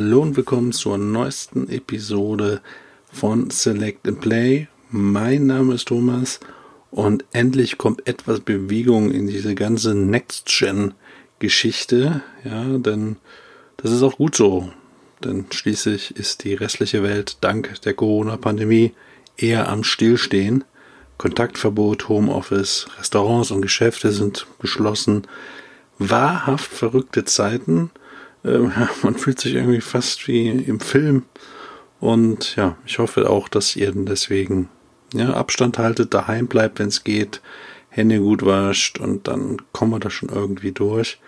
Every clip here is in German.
Hallo und willkommen zur neuesten Episode von Select and Play. Mein Name ist Thomas und endlich kommt etwas Bewegung in diese ganze Next-Gen-Geschichte. Ja, denn das ist auch gut so. Denn schließlich ist die restliche Welt dank der Corona-Pandemie eher am Stillstehen. Kontaktverbot, Homeoffice, Restaurants und Geschäfte sind geschlossen. Wahrhaft verrückte Zeiten ähm, man fühlt sich irgendwie fast wie im Film. Und ja, ich hoffe auch, dass ihr deswegen ja, Abstand haltet, daheim bleibt, wenn es geht, Hände gut wascht und dann kommen wir da schon irgendwie durch.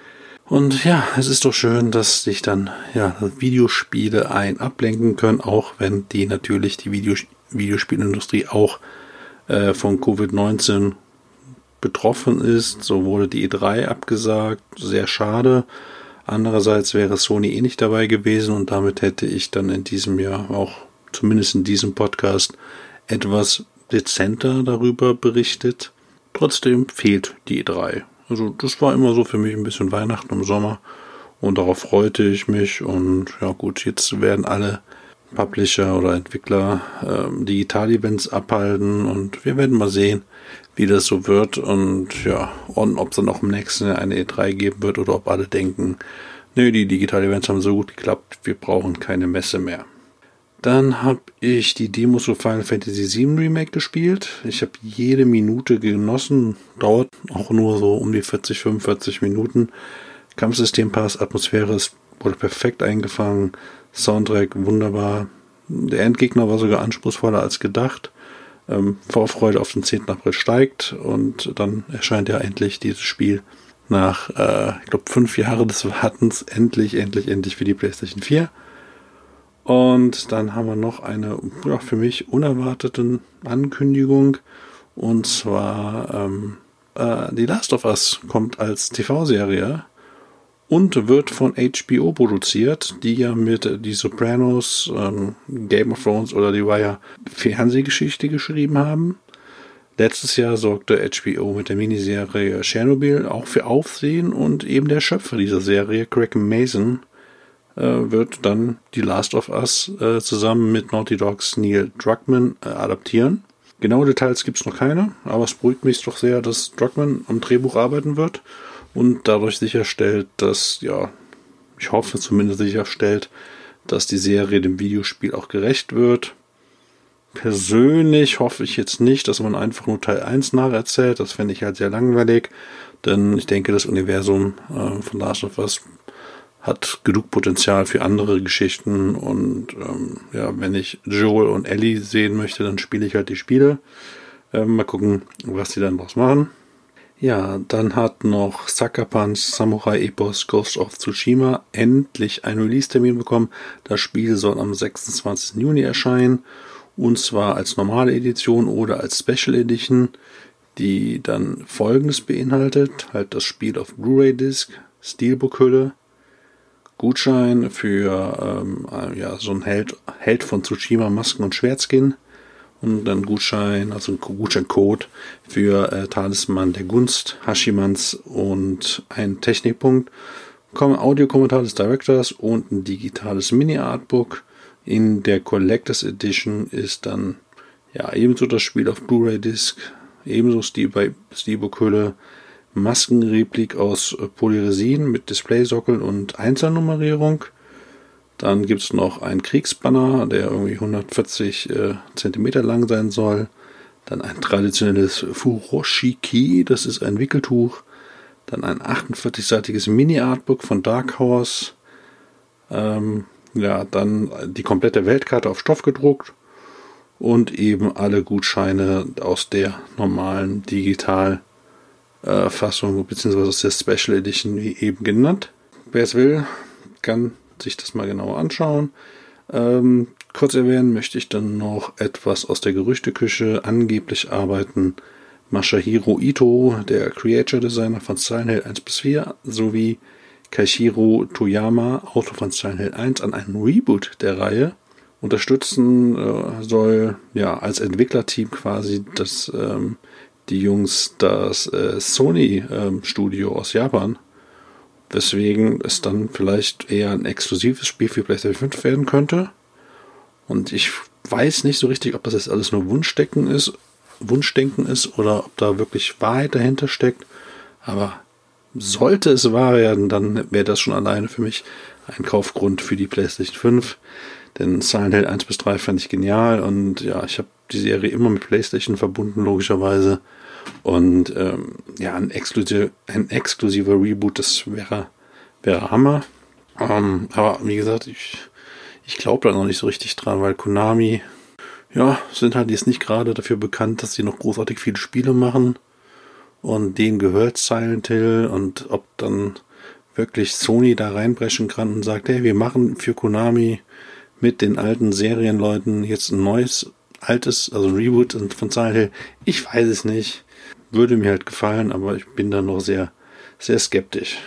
Und ja, es ist doch schön, dass sich dann ja Videospiele ein ablenken können, auch wenn die natürlich die Video Videospielindustrie auch äh, von Covid-19 betroffen ist. So wurde die E3 abgesagt, sehr schade. Andererseits wäre Sony eh nicht dabei gewesen und damit hätte ich dann in diesem Jahr auch zumindest in diesem Podcast etwas dezenter darüber berichtet. Trotzdem fehlt die E3. Also das war immer so für mich ein bisschen Weihnachten im Sommer und darauf freute ich mich und ja gut, jetzt werden alle Publisher oder Entwickler ähm, Digital-Events abhalten und wir werden mal sehen, wie das so wird und ja, und ob es dann auch im nächsten Jahr eine E3 geben wird oder ob alle denken, nö, die Digital-Events haben so gut geklappt, wir brauchen keine Messe mehr. Dann habe ich die Demos zu Final Fantasy VII Remake gespielt. Ich habe jede Minute genossen. Dauert auch nur so um die 40, 45 Minuten. Kampfsystem passt, Atmosphäre ist, wurde perfekt eingefangen. Soundtrack wunderbar. Der Endgegner war sogar anspruchsvoller als gedacht. Ähm, Vorfreude auf den 10. April steigt und dann erscheint ja endlich dieses Spiel nach, äh, ich glaube, fünf Jahren des Wartens endlich, endlich, endlich für die PlayStation 4. Und dann haben wir noch eine ja, für mich unerwartete Ankündigung. Und zwar ähm, äh, die Last of Us kommt als TV-Serie und wird von HBO produziert, die ja mit Die Sopranos, ähm, Game of Thrones oder die Wire Fernsehgeschichte geschrieben haben. Letztes Jahr sorgte HBO mit der Miniserie Chernobyl auch für Aufsehen und eben der Schöpfer dieser Serie, Craig Mason, äh, wird dann die Last of Us äh, zusammen mit Naughty Dogs Neil Druckmann äh, adaptieren. Genaue Details gibt es noch keine, aber es beruhigt mich doch sehr, dass Druckmann am Drehbuch arbeiten wird und dadurch sicherstellt, dass, ja, ich hoffe zumindest sicherstellt, dass die Serie dem Videospiel auch gerecht wird. Persönlich hoffe ich jetzt nicht, dass man einfach nur Teil 1 nacherzählt. Das fände ich halt sehr langweilig, denn ich denke, das Universum äh, von Last of Us hat genug Potenzial für andere Geschichten und ähm, ja, wenn ich Joel und Ellie sehen möchte, dann spiele ich halt die Spiele. Ähm, mal gucken, was die dann draus machen. Ja, dann hat noch Sucker Punch Samurai Epos Ghost of Tsushima endlich einen Release-Termin bekommen. Das Spiel soll am 26. Juni erscheinen. Und zwar als normale Edition oder als Special Edition, die dann folgendes beinhaltet. Halt das Spiel auf Blu-ray-Disc, Steelbook-Hülle, Gutschein für ähm, ja, so ein Held, Held von Tsushima Masken und Schwertskin und dann Gutschein, also ein Gutscheincode für äh, Talisman der Gunst, Hashimans und ein Technikpunkt. Audiokommentar des Directors und ein digitales Mini-Artbook. In der Collectors Edition ist dann ja ebenso das Spiel auf Blu-ray-Disc, ebenso Steelbook-Hülle, Maskenreplik aus Polyresin mit Displaysockel und Einzelnummerierung. Dann gibt es noch einen Kriegsbanner, der irgendwie 140 äh, Zentimeter lang sein soll. Dann ein traditionelles Furoshiki, das ist ein Wickeltuch. Dann ein 48-seitiges Mini-Artbook von Dark Horse. Ähm, ja, dann die komplette Weltkarte auf Stoff gedruckt. Und eben alle Gutscheine aus der normalen Digitalfassung, äh, beziehungsweise aus der Special Edition, wie eben genannt. Wer es will, kann sich das mal genauer anschauen. Ähm, kurz erwähnen möchte ich dann noch etwas aus der Gerüchteküche. Angeblich arbeiten Masahiro Ito, der Creature Designer von Silent Hill 1 bis 4, sowie Kaishiro Toyama, Autor von Silent Hill 1, an einem Reboot der Reihe. Unterstützen äh, soll ja als Entwicklerteam quasi das ähm, die Jungs das äh, Sony ähm, Studio aus Japan weswegen es dann vielleicht eher ein exklusives Spiel für PlayStation 5 werden könnte. Und ich weiß nicht so richtig, ob das jetzt alles nur Wunschdenken ist, Wunschdenken ist oder ob da wirklich Wahrheit dahinter steckt. Aber sollte es wahr werden, dann wäre das schon alleine für mich ein Kaufgrund für die PlayStation 5. Denn Silent Hill 1 bis 3 fand ich genial und ja, ich habe die Serie immer mit PlayStation verbunden, logischerweise. Und ähm, ja, ein, exklusiv, ein exklusiver Reboot, das wäre, wäre Hammer. Ähm, aber wie gesagt, ich, ich glaube da noch nicht so richtig dran, weil Konami, ja, sind halt jetzt nicht gerade dafür bekannt, dass sie noch großartig viele Spiele machen. Und denen gehört Silent Hill und ob dann wirklich Sony da reinbrechen kann und sagt, hey, wir machen für Konami mit den alten Serienleuten jetzt ein neues, altes, also ein Reboot von Silent Hill. Ich weiß es nicht. Würde mir halt gefallen, aber ich bin da noch sehr, sehr skeptisch.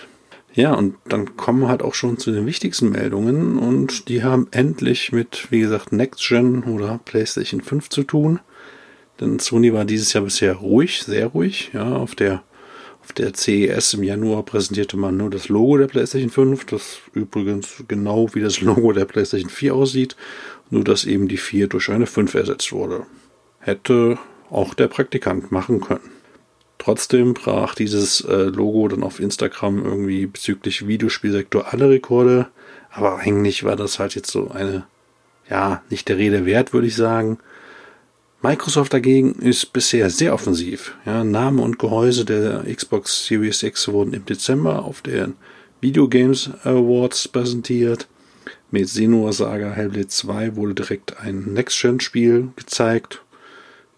Ja, und dann kommen wir halt auch schon zu den wichtigsten Meldungen und die haben endlich mit, wie gesagt, Next Gen oder PlayStation 5 zu tun. Denn Sony war dieses Jahr bisher ruhig, sehr ruhig. Ja, auf der, auf der CES im Januar präsentierte man nur das Logo der PlayStation 5, das übrigens genau wie das Logo der PlayStation 4 aussieht, nur dass eben die 4 durch eine 5 ersetzt wurde. Hätte auch der Praktikant machen können. Trotzdem brach dieses äh, Logo dann auf Instagram irgendwie bezüglich Videospielsektor alle Rekorde. Aber eigentlich war das halt jetzt so eine, ja, nicht der Rede wert, würde ich sagen. Microsoft dagegen ist bisher sehr offensiv. Ja, Name und Gehäuse der Xbox Series X wurden im Dezember auf den Video Games Awards präsentiert. Mit Senua Saga Hellblade 2 wurde direkt ein Next-Gen-Spiel gezeigt.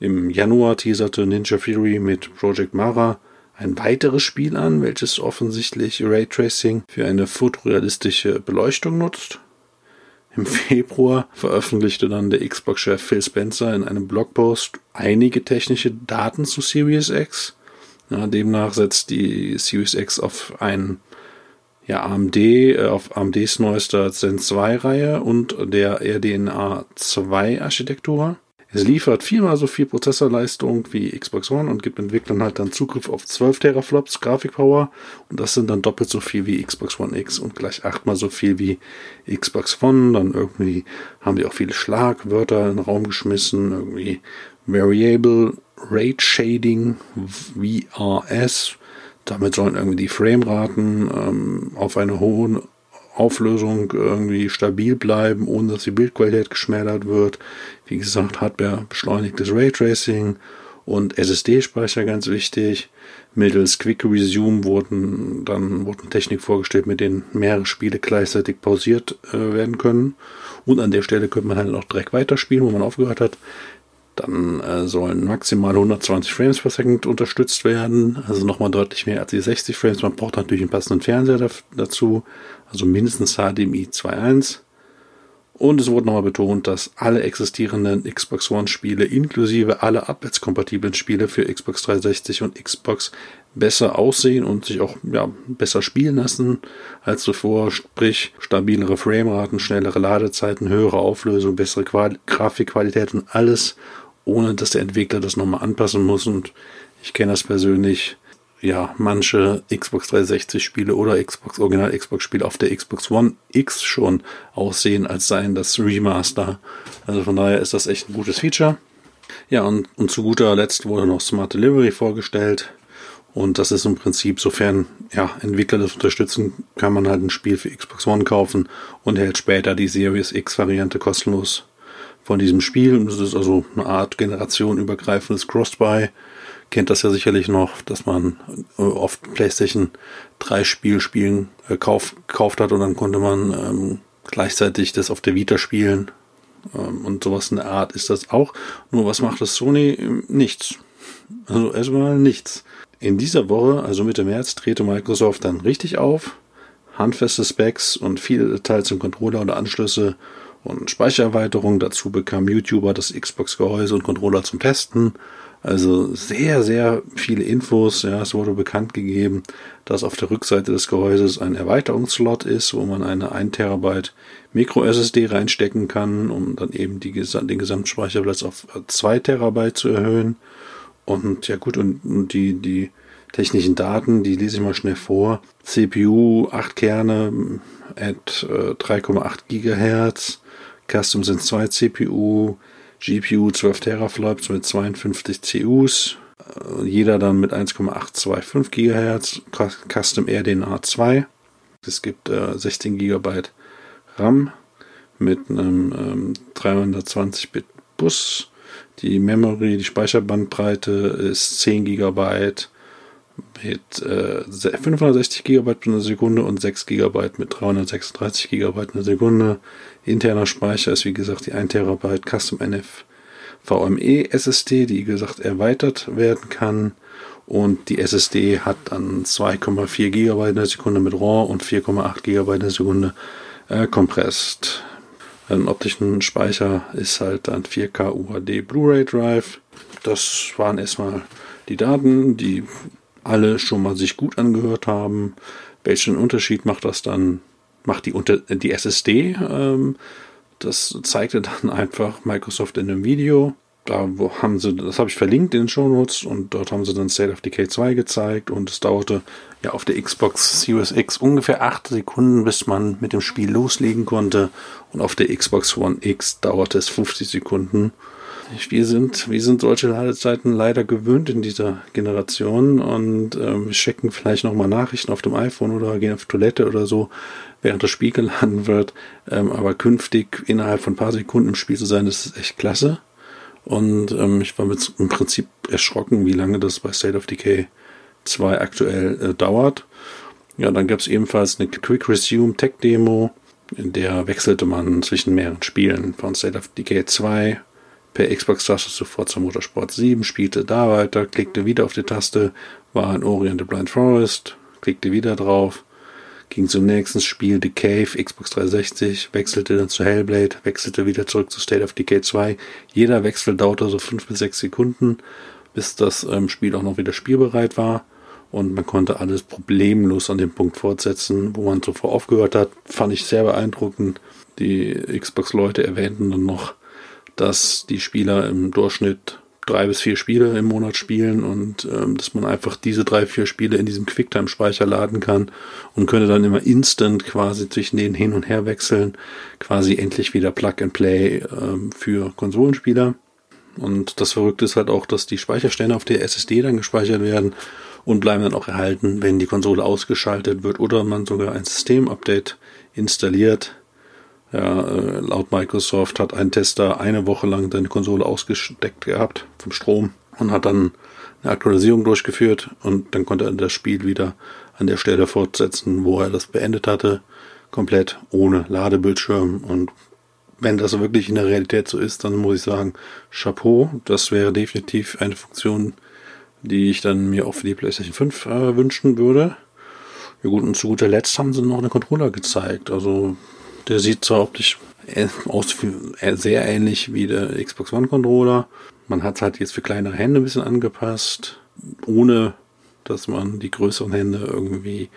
Im Januar teaserte Ninja Fury mit Project Mara ein weiteres Spiel an, welches offensichtlich Raytracing für eine fotorealistische Beleuchtung nutzt. Im Februar veröffentlichte dann der Xbox-Chef Phil Spencer in einem Blogpost einige technische Daten zu Series X. Ja, demnach setzt die Series X auf ein ja, AMD, äh, auf AMDs neuester Zen 2 Reihe und der RDNA 2 Architektur. Es liefert viermal so viel Prozessorleistung wie Xbox One und gibt Entwicklern halt dann Zugriff auf 12 Teraflops Grafikpower und das sind dann doppelt so viel wie Xbox One X und gleich achtmal so viel wie Xbox One. Dann irgendwie haben die auch viele Schlagwörter in den Raum geschmissen, irgendwie Variable Rate Shading, VRS. Damit sollen irgendwie die Frameraten ähm, auf einer hohen Auflösung irgendwie stabil bleiben, ohne dass die Bildqualität geschmälert wird. Wie gesagt, Hardware beschleunigtes Raytracing und SSD-Speicher ganz wichtig. Mittels Quick Resume wurden dann wurden Technik vorgestellt, mit denen mehrere Spiele gleichzeitig pausiert äh, werden können. Und an der Stelle könnte man halt auch direkt weiterspielen, wo man aufgehört hat. Dann äh, sollen maximal 120 Frames per Second unterstützt werden, also nochmal deutlich mehr als die 60 Frames. Man braucht natürlich einen passenden Fernseher dazu, also mindestens HDMI 2.1. Und es wurde nochmal betont, dass alle existierenden Xbox One-Spiele inklusive aller abwärtskompatiblen Spiele für Xbox 360 und Xbox besser aussehen und sich auch ja, besser spielen lassen als zuvor. Sprich, stabilere Frameraten, schnellere Ladezeiten, höhere Auflösung, bessere Qual Grafikqualität und alles, ohne dass der Entwickler das nochmal anpassen muss. Und ich kenne das persönlich ja, manche Xbox 360 Spiele oder Xbox Original Xbox Spiele auf der Xbox One X schon aussehen, als seien das Remaster. Also von daher ist das echt ein gutes Feature. Ja, und, und zu guter Letzt wurde noch Smart Delivery vorgestellt. Und das ist im Prinzip, sofern ja, Entwickler das unterstützen, kann man halt ein Spiel für Xbox One kaufen und hält später die Series X Variante kostenlos von diesem Spiel. Das ist also eine Art generationenübergreifendes Cross-Buy kennt das ja sicherlich noch, dass man äh, oft PlayStation 3 Spiel spielen äh, kauf, gekauft hat und dann konnte man ähm, gleichzeitig das auf der Vita spielen. Ähm, und sowas in der Art ist das auch. Nur was macht das Sony? Nichts. Also erstmal nichts. In dieser Woche, also Mitte März, drehte Microsoft dann richtig auf. Handfeste Specs und viele Details zum Controller oder Anschlüsse und Speichererweiterung. Dazu bekam YouTuber das Xbox-Gehäuse und Controller zum Testen. Also sehr, sehr viele Infos. Ja, es wurde bekannt gegeben, dass auf der Rückseite des Gehäuses ein Erweiterungsslot ist, wo man eine 1 Terabyte Micro SSD reinstecken kann, um dann eben die, den Gesamtspeicherplatz auf 2 Terabyte zu erhöhen. Und ja gut, und, und die, die technischen Daten, die lese ich mal schnell vor. CPU 8 Kerne at 3,8 GHz, Custom sind 2 CPU, GPU 12 Teraflops mit 52 CUs, äh, jeder dann mit 1,825 GHz, Custom RDNA 2. Es gibt äh, 16 GB RAM mit einem ähm, 320-Bit Bus. Die Memory, die Speicherbandbreite ist 10 GB mit äh, 560 GB pro Sekunde und 6 GB mit 336 GB pro Sekunde. Interner Speicher ist wie gesagt die 1 TB Custom NF VME SSD, die wie gesagt erweitert werden kann. Und die SSD hat dann 2,4 GB in der Sekunde mit RAW und 4,8 GB in der Sekunde äh, compressed. Ein optischen Speicher ist halt dann 4K UHD Blu-ray Drive. Das waren erstmal die Daten, die alle schon mal sich gut angehört haben. Welchen Unterschied macht das dann? Macht die, unter, die SSD? Ähm, das zeigte dann einfach Microsoft in einem Video. Da haben sie, das habe ich verlinkt in den Show Notes und dort haben sie dann State of Decay 2 gezeigt und es dauerte ja auf der Xbox Series X ungefähr 8 Sekunden, bis man mit dem Spiel loslegen konnte und auf der Xbox One X dauerte es 50 Sekunden. Wir sind, wir sind solche Ladezeiten leider gewöhnt in dieser Generation und ähm, checken vielleicht nochmal Nachrichten auf dem iPhone oder gehen auf Toilette oder so, während das Spiel geladen wird. Ähm, aber künftig innerhalb von ein paar Sekunden im Spiel zu sein, das ist echt klasse. Und ähm, ich war mit, im Prinzip erschrocken, wie lange das bei State of Decay 2 aktuell äh, dauert. Ja, dann gab es ebenfalls eine Quick Resume Tech Demo, in der wechselte man zwischen mehreren Spielen von State of Decay 2 per Xbox-Taste sofort zum Motorsport 7, spielte da weiter, klickte wieder auf die Taste, war in Orient the Blind Forest, klickte wieder drauf, ging zum nächsten Spiel The Cave, Xbox 360, wechselte dann zu Hellblade, wechselte wieder zurück zu State of Decay 2. Jeder Wechsel dauerte so fünf bis sechs Sekunden, bis das ähm, Spiel auch noch wieder spielbereit war. Und man konnte alles problemlos an dem Punkt fortsetzen, wo man zuvor aufgehört hat. Fand ich sehr beeindruckend. Die Xbox-Leute erwähnten dann noch, dass die Spieler im Durchschnitt drei bis vier Spiele im Monat spielen und ähm, dass man einfach diese drei, vier Spiele in diesem Quicktime-Speicher laden kann und könnte dann immer instant quasi zwischen denen hin und her wechseln, quasi endlich wieder Plug and Play ähm, für Konsolenspieler. Und das Verrückte ist halt auch, dass die Speicherstände auf der SSD dann gespeichert werden und bleiben dann auch erhalten, wenn die Konsole ausgeschaltet wird oder man sogar ein Systemupdate installiert ja, äh, laut Microsoft hat ein Tester eine Woche lang seine Konsole ausgesteckt gehabt vom Strom und hat dann eine Aktualisierung durchgeführt und dann konnte er das Spiel wieder an der Stelle fortsetzen, wo er das beendet hatte, komplett ohne Ladebildschirm und wenn das wirklich in der Realität so ist, dann muss ich sagen, Chapeau, das wäre definitiv eine Funktion, die ich dann mir auch für die PlayStation 5 äh, wünschen würde. Ja gut, und zu guter Letzt haben sie noch eine Controller gezeigt. Also der sieht zwar optisch aus sehr ähnlich wie der Xbox One Controller. Man hat es halt jetzt für kleinere Hände ein bisschen angepasst, ohne dass man die größeren Hände irgendwie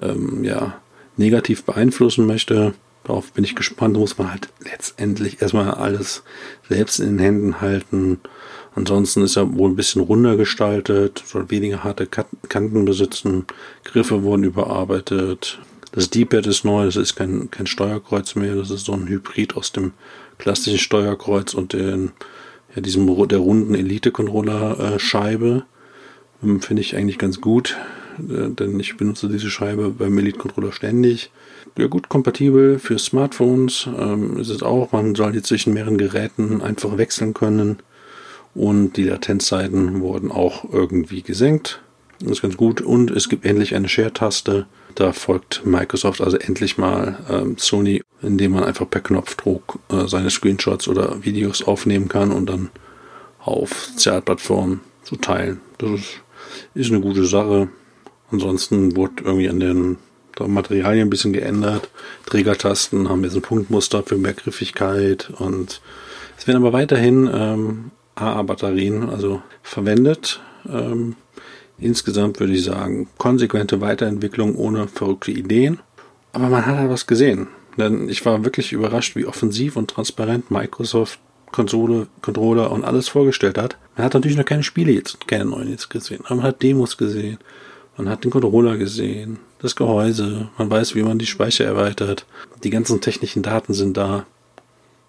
ähm, ja, negativ beeinflussen möchte. Darauf bin ich gespannt. Muss man halt letztendlich erstmal alles selbst in den Händen halten. Ansonsten ist er wohl ein bisschen runder gestaltet, soll weniger harte Kanten besitzen. Griffe wurden überarbeitet. Das D-Pad ist neu, das ist kein, kein Steuerkreuz mehr, das ist so ein Hybrid aus dem klassischen Steuerkreuz und den, ja, diesem der runden Elite-Controller-Scheibe. Ähm, Finde ich eigentlich ganz gut, äh, denn ich benutze diese Scheibe beim Elite-Controller ständig. Ja gut, kompatibel für Smartphones ähm, ist es auch. Man soll die zwischen mehreren Geräten einfach wechseln können. Und die Latenzzeiten wurden auch irgendwie gesenkt. Das ist ganz gut. Und es gibt endlich eine Share-Taste. Da folgt Microsoft also endlich mal ähm, Sony, indem man einfach per Knopfdruck äh, seine Screenshots oder Videos aufnehmen kann und dann auf Sozialplattformen zu teilen. Das ist, ist eine gute Sache. Ansonsten wurde irgendwie an den Materialien ein bisschen geändert. Trägertasten haben jetzt ein Punktmuster für mehr Griffigkeit und es werden aber weiterhin ähm, AA-Batterien also verwendet. Ähm, Insgesamt würde ich sagen, konsequente Weiterentwicklung ohne verrückte Ideen. Aber man hat halt was gesehen. Denn ich war wirklich überrascht, wie offensiv und transparent Microsoft Konsole, Controller und alles vorgestellt hat. Man hat natürlich noch keine Spiele jetzt, keine neuen jetzt gesehen, aber man hat Demos gesehen. Man hat den Controller gesehen, das Gehäuse, man weiß, wie man die Speicher erweitert. Die ganzen technischen Daten sind da.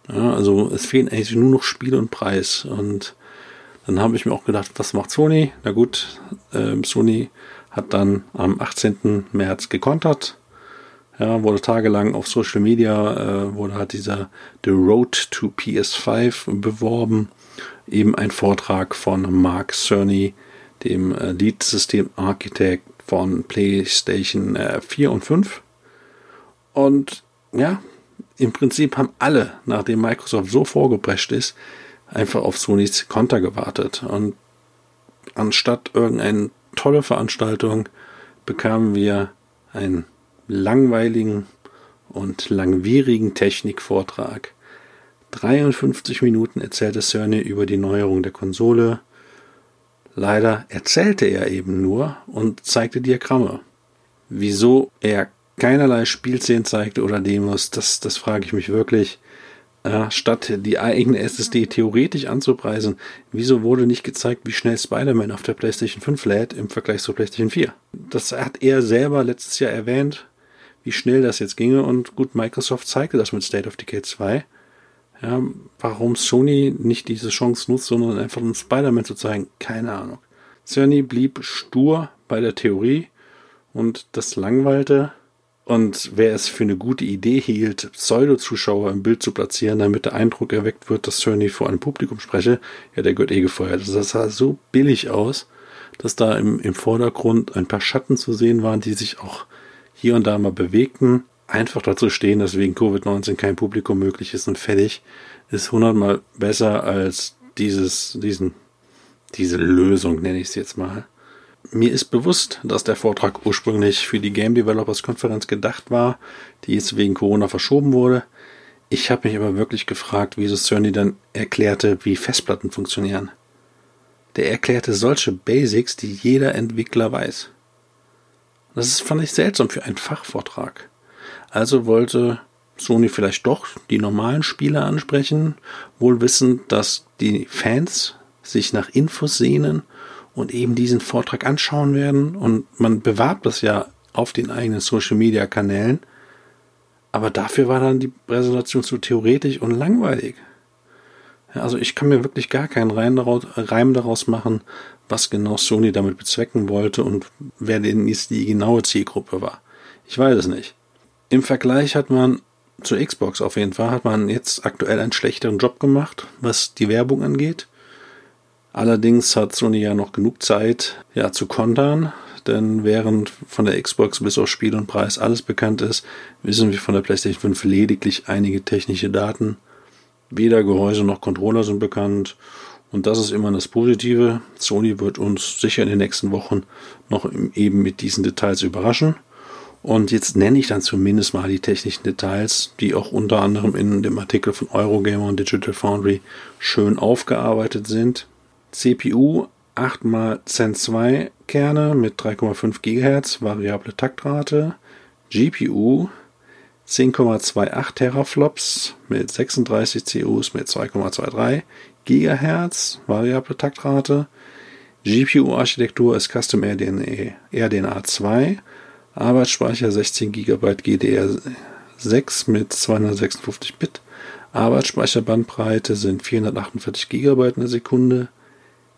Ja, also es fehlen eigentlich nur noch Spiel und Preis. Und dann habe ich mir auch gedacht, was macht Sony? Na gut, äh, Sony hat dann am 18. März gekontert. Ja, wurde tagelang auf Social Media, äh, wurde halt dieser The Road to PS5 beworben. Eben ein Vortrag von Mark Cerny, dem äh, Lead-System-Architekt von PlayStation äh, 4 und 5. Und ja, im Prinzip haben alle, nachdem Microsoft so vorgeprescht ist, einfach auf Sonys Konter gewartet. Und anstatt irgendeine tolle Veranstaltung bekamen wir einen langweiligen und langwierigen Technikvortrag. 53 Minuten erzählte Cerny über die Neuerung der Konsole, Leider erzählte er eben nur und zeigte Diagramme. Wieso er keinerlei Spielszenen zeigte oder Demos, das, das frage ich mich wirklich. Äh, statt die eigene SSD theoretisch anzupreisen, wieso wurde nicht gezeigt, wie schnell Spider-Man auf der PlayStation 5 lädt im Vergleich zur PlayStation 4? Das hat er selber letztes Jahr erwähnt, wie schnell das jetzt ginge und gut, Microsoft zeigte das mit State of Decay 2 ja, warum Sony nicht diese Chance nutzt, sondern einfach einen Spider-Man zu zeigen, keine Ahnung. Sony blieb stur bei der Theorie und das langweilte. Und wer es für eine gute Idee hielt, Pseudo-Zuschauer im Bild zu platzieren, damit der Eindruck erweckt wird, dass Sony vor einem Publikum spreche, ja, der gehört eh gefeuert. Also das sah so billig aus, dass da im, im Vordergrund ein paar Schatten zu sehen waren, die sich auch hier und da mal bewegten einfach dazu stehen, dass wegen Covid-19 kein Publikum möglich ist und fertig, ist hundertmal besser als dieses, diesen, diese Lösung, nenne ich es jetzt mal. Mir ist bewusst, dass der Vortrag ursprünglich für die Game Developers Konferenz gedacht war, die jetzt wegen Corona verschoben wurde. Ich habe mich aber wirklich gefragt, wieso Cerny dann erklärte, wie Festplatten funktionieren. Der erklärte solche Basics, die jeder Entwickler weiß. Das ist, fand ich seltsam für einen Fachvortrag. Also wollte Sony vielleicht doch die normalen Spieler ansprechen, wohl wissend, dass die Fans sich nach Infos sehnen und eben diesen Vortrag anschauen werden. Und man bewarbt das ja auf den eigenen Social Media Kanälen. Aber dafür war dann die Präsentation zu theoretisch und langweilig. also ich kann mir wirklich gar keinen Reim daraus, Reim daraus machen, was genau Sony damit bezwecken wollte und wer denn jetzt die genaue Zielgruppe war. Ich weiß es nicht. Im Vergleich hat man zur Xbox auf jeden Fall, hat man jetzt aktuell einen schlechteren Job gemacht, was die Werbung angeht. Allerdings hat Sony ja noch genug Zeit, ja, zu kontern, denn während von der Xbox bis auf Spiel und Preis alles bekannt ist, wissen wir von der PlayStation 5 lediglich einige technische Daten. Weder Gehäuse noch Controller sind bekannt. Und das ist immer das Positive. Sony wird uns sicher in den nächsten Wochen noch eben mit diesen Details überraschen. Und jetzt nenne ich dann zumindest mal die technischen Details, die auch unter anderem in dem Artikel von Eurogamer und Digital Foundry schön aufgearbeitet sind. CPU 8 x Zen 2 Kerne mit 3,5 GHz, variable Taktrate. GPU 10,28 Teraflops mit 36 CUs mit 2,23 GHz, variable Taktrate. GPU-Architektur ist Custom RDNA, RDNA 2 Arbeitsspeicher 16 GB GDR6 mit 256 Bit. Arbeitsspeicherbandbreite sind 448 GB in der Sekunde.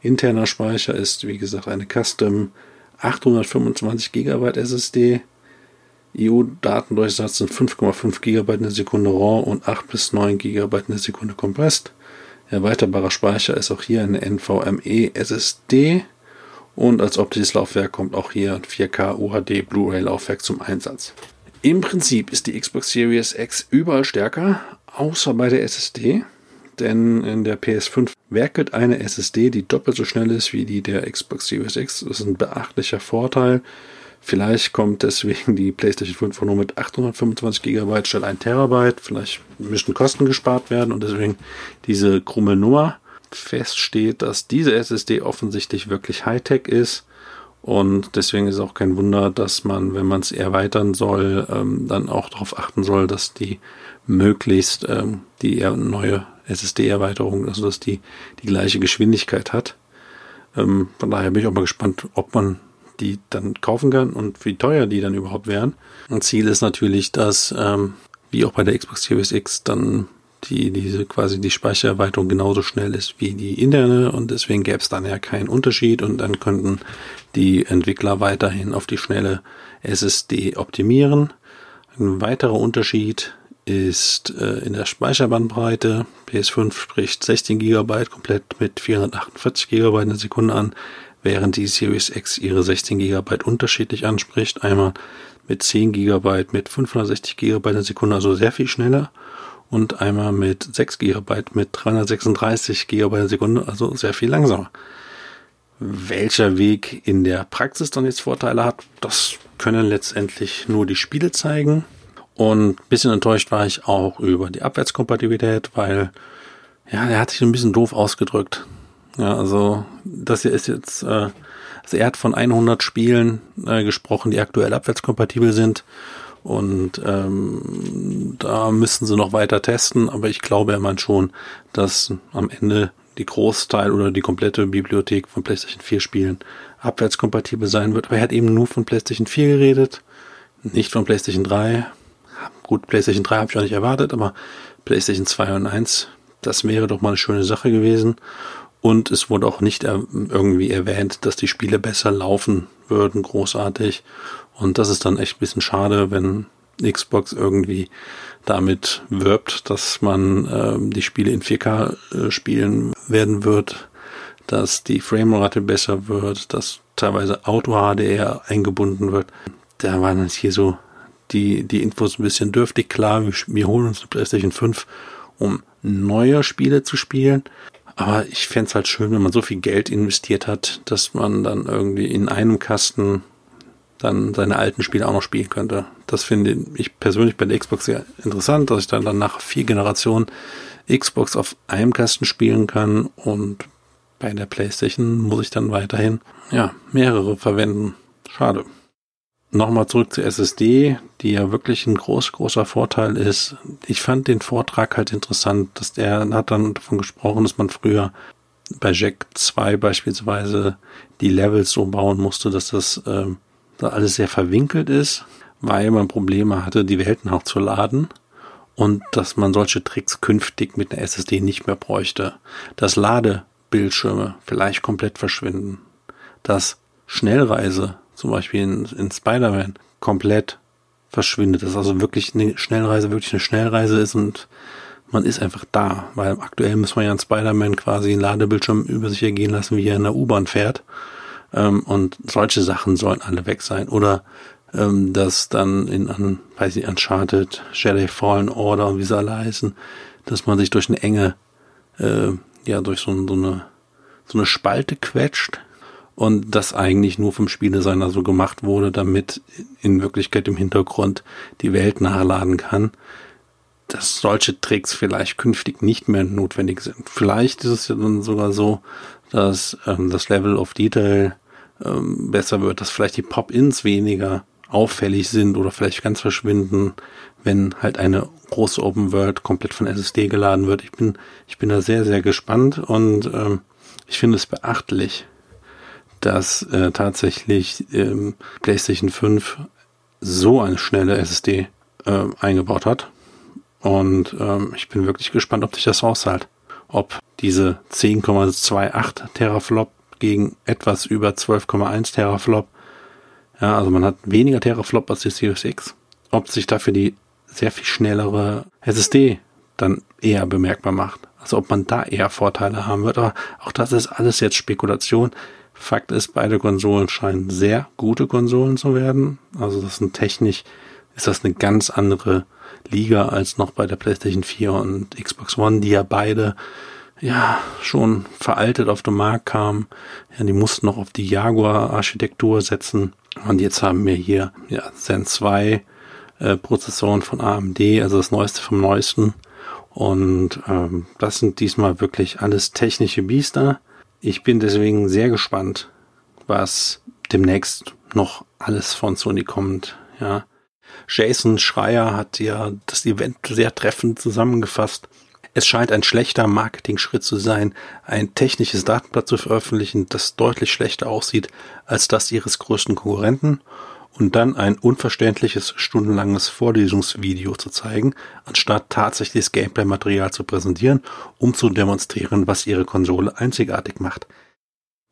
Interner Speicher ist wie gesagt eine Custom 825 GB SSD. IO-Datendurchsatz sind 5,5 GB in der Sekunde RAW und 8 bis 9 GB in der Sekunde kompresst. Erweiterbarer Speicher ist auch hier eine NVMe SSD und als optisches Laufwerk kommt auch hier ein 4K UHD Blu-ray Laufwerk zum Einsatz. Im Prinzip ist die Xbox Series X überall stärker, außer bei der SSD. Denn in der PS5 werkelt eine SSD, die doppelt so schnell ist wie die der Xbox Series X. Das ist ein beachtlicher Vorteil. Vielleicht kommt deswegen die PlayStation 5 nur mit 825 GB statt 1 Terabyte. Vielleicht müssen Kosten gespart werden und deswegen diese krumme Nummer feststeht, dass diese SSD offensichtlich wirklich Hightech ist. Und deswegen ist auch kein Wunder, dass man, wenn man es erweitern soll, ähm, dann auch darauf achten soll, dass die möglichst ähm, die neue SSD-Erweiterung, also dass die die gleiche Geschwindigkeit hat. Ähm, von daher bin ich auch mal gespannt, ob man die dann kaufen kann und wie teuer die dann überhaupt wären. Und Ziel ist natürlich, dass, ähm, wie auch bei der Xbox Series X, dann die, diese quasi die Speichererweiterung genauso schnell ist wie die interne und deswegen gäbe es dann ja keinen Unterschied und dann könnten die Entwickler weiterhin auf die schnelle SSD optimieren. Ein weiterer Unterschied ist äh, in der Speicherbandbreite. PS5 spricht 16 GB komplett mit 448 GB in der Sekunde an, während die Series X ihre 16 GB unterschiedlich anspricht. Einmal mit 10 GB mit 560 GB in der Sekunde, also sehr viel schneller. Und einmal mit 6 GB mit 336 GB in der Sekunde, also sehr viel langsamer. Welcher Weg in der Praxis dann jetzt Vorteile hat, das können letztendlich nur die Spiele zeigen. Und ein bisschen enttäuscht war ich auch über die Abwärtskompatibilität, weil, ja, er hat sich ein bisschen doof ausgedrückt. Ja, also, das hier ist jetzt, äh, also er hat von 100 Spielen äh, gesprochen, die aktuell abwärtskompatibel sind. Und ähm, da müssen sie noch weiter testen, aber ich glaube er meint schon, dass am Ende die Großteil oder die komplette Bibliothek von PlayStation 4 Spielen abwärtskompatibel sein wird. Aber er hat eben nur von PlayStation 4 geredet, nicht von PlayStation 3. Gut, PlayStation 3 habe ich auch nicht erwartet, aber PlayStation 2 und 1, das wäre doch mal eine schöne Sache gewesen. Und es wurde auch nicht irgendwie erwähnt, dass die Spiele besser laufen würden, großartig. Und das ist dann echt ein bisschen schade, wenn Xbox irgendwie damit wirbt, dass man äh, die Spiele in 4K äh, spielen werden wird, dass die Framerate besser wird, dass teilweise Auto HDR eingebunden wird. Da waren jetzt hier so die, die Infos ein bisschen dürftig. Klar, wir, wir holen uns eine PlayStation 5, um neue Spiele zu spielen. Aber ich fände es halt schön, wenn man so viel Geld investiert hat, dass man dann irgendwie in einem Kasten dann seine alten Spiele auch noch spielen könnte. Das finde ich persönlich bei der Xbox sehr interessant, dass ich dann, dann nach vier Generationen Xbox auf einem Kasten spielen kann und bei der PlayStation muss ich dann weiterhin ja mehrere verwenden. Schade. Nochmal zurück zur SSD, die ja wirklich ein groß, großer Vorteil ist. Ich fand den Vortrag halt interessant, dass der hat dann davon gesprochen, dass man früher bei Jack 2 beispielsweise die Levels so bauen musste, dass das ähm, da alles sehr verwinkelt ist, weil man Probleme hatte, die Welten auch zu laden und dass man solche Tricks künftig mit einer SSD nicht mehr bräuchte. Dass Ladebildschirme vielleicht komplett verschwinden. Dass Schnellreise zum Beispiel in, in Spider-Man, komplett verschwindet. Dass also wirklich eine Schnellreise wirklich eine Schnellreise ist und man ist einfach da. Weil aktuell muss man ja in Spider-Man quasi einen Ladebildschirm über sich ergehen lassen, wie er in der U-Bahn fährt. Ähm, und solche Sachen sollen alle weg sein. Oder ähm, dass dann in, an, weiß ich, Uncharted, Jedi Fallen Order und wie sie alle heißen, dass man sich durch eine enge, äh, ja, durch so, so eine so eine Spalte quetscht und das eigentlich nur vom Spieldesigner so gemacht wurde, damit in Wirklichkeit im Hintergrund die Welt nachladen kann, dass solche Tricks vielleicht künftig nicht mehr notwendig sind. Vielleicht ist es ja dann sogar so, dass ähm, das Level of Detail ähm, besser wird, dass vielleicht die Pop-ins weniger auffällig sind oder vielleicht ganz verschwinden, wenn halt eine große Open World komplett von SSD geladen wird. Ich bin, ich bin da sehr, sehr gespannt und ähm, ich finde es beachtlich, dass äh, tatsächlich ähm, PlayStation 5 so eine schnelle SSD äh, eingebaut hat. Und ähm, ich bin wirklich gespannt, ob sich das aushält. Ob diese 10,28 Teraflop gegen etwas über 12,1 Teraflop, ja, also man hat weniger Teraflop als die Series X, ob sich dafür die sehr viel schnellere SSD dann eher bemerkbar macht. Also ob man da eher Vorteile haben wird. Aber auch das ist alles jetzt Spekulation. Fakt ist, beide Konsolen scheinen sehr gute Konsolen zu werden. Also das sind technisch, ist das eine ganz andere Liga als noch bei der PlayStation 4 und Xbox One, die ja beide ja schon veraltet auf den Markt kamen. Ja, die mussten noch auf die Jaguar-Architektur setzen. Und jetzt haben wir hier ja, Zen 2 äh, Prozessoren von AMD, also das Neueste vom Neuesten. Und ähm, das sind diesmal wirklich alles technische Biester. Ich bin deswegen sehr gespannt, was demnächst noch alles von Sony kommt. Ja. Jason Schreier hat ja das Event sehr treffend zusammengefasst. Es scheint ein schlechter Marketing-Schritt zu sein, ein technisches Datenblatt zu veröffentlichen, das deutlich schlechter aussieht als das ihres größten Konkurrenten und dann ein unverständliches stundenlanges Vorlesungsvideo zu zeigen, anstatt tatsächliches Gameplay-Material zu präsentieren, um zu demonstrieren, was ihre Konsole einzigartig macht.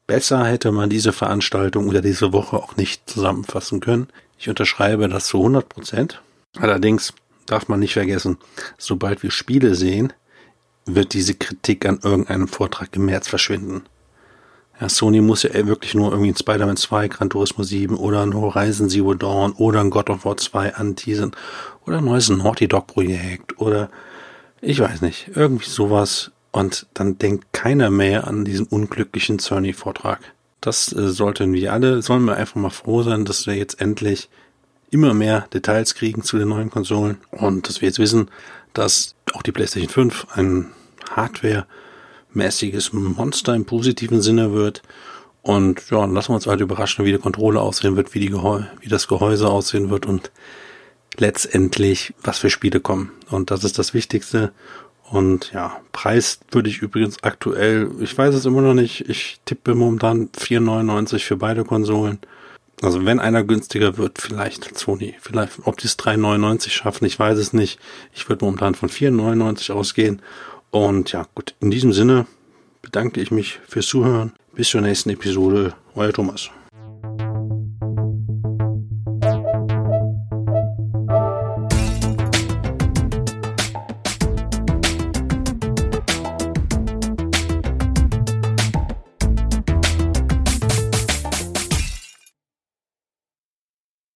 Besser hätte man diese Veranstaltung oder diese Woche auch nicht zusammenfassen können. Ich unterschreibe das zu 100 Prozent. Allerdings darf man nicht vergessen, sobald wir Spiele sehen, wird diese Kritik an irgendeinem Vortrag im März verschwinden. Ja, Sony muss ja wirklich nur irgendwie ein Spider-Man 2, Gran Turismo 7 oder ein Horizon Zero Dawn oder ein God of War 2 anteasen oder ein neues Naughty Dog Projekt oder ich weiß nicht, irgendwie sowas und dann denkt keiner mehr an diesen unglücklichen Sony-Vortrag. Das äh, sollten wir alle, sollen wir einfach mal froh sein, dass wir jetzt endlich immer mehr Details kriegen zu den neuen Konsolen und dass wir jetzt wissen, dass auch die PlayStation 5 ein Hardware-mäßiges Monster im positiven Sinne wird. Und ja, lassen wir uns halt überraschen, wie die Kontrolle aussehen wird, wie, die Gehäu wie das Gehäuse aussehen wird und letztendlich, was für Spiele kommen. Und das ist das Wichtigste. Und ja, Preis würde ich übrigens aktuell, ich weiß es immer noch nicht, ich tippe momentan 4,99 für beide Konsolen. Also wenn einer günstiger wird, vielleicht Sony. Vielleicht, ob die es 3,99 schaffen, ich weiß es nicht. Ich würde momentan von 4,99 ausgehen. Und ja, gut, in diesem Sinne bedanke ich mich fürs Zuhören. Bis zur nächsten Episode. Euer Thomas.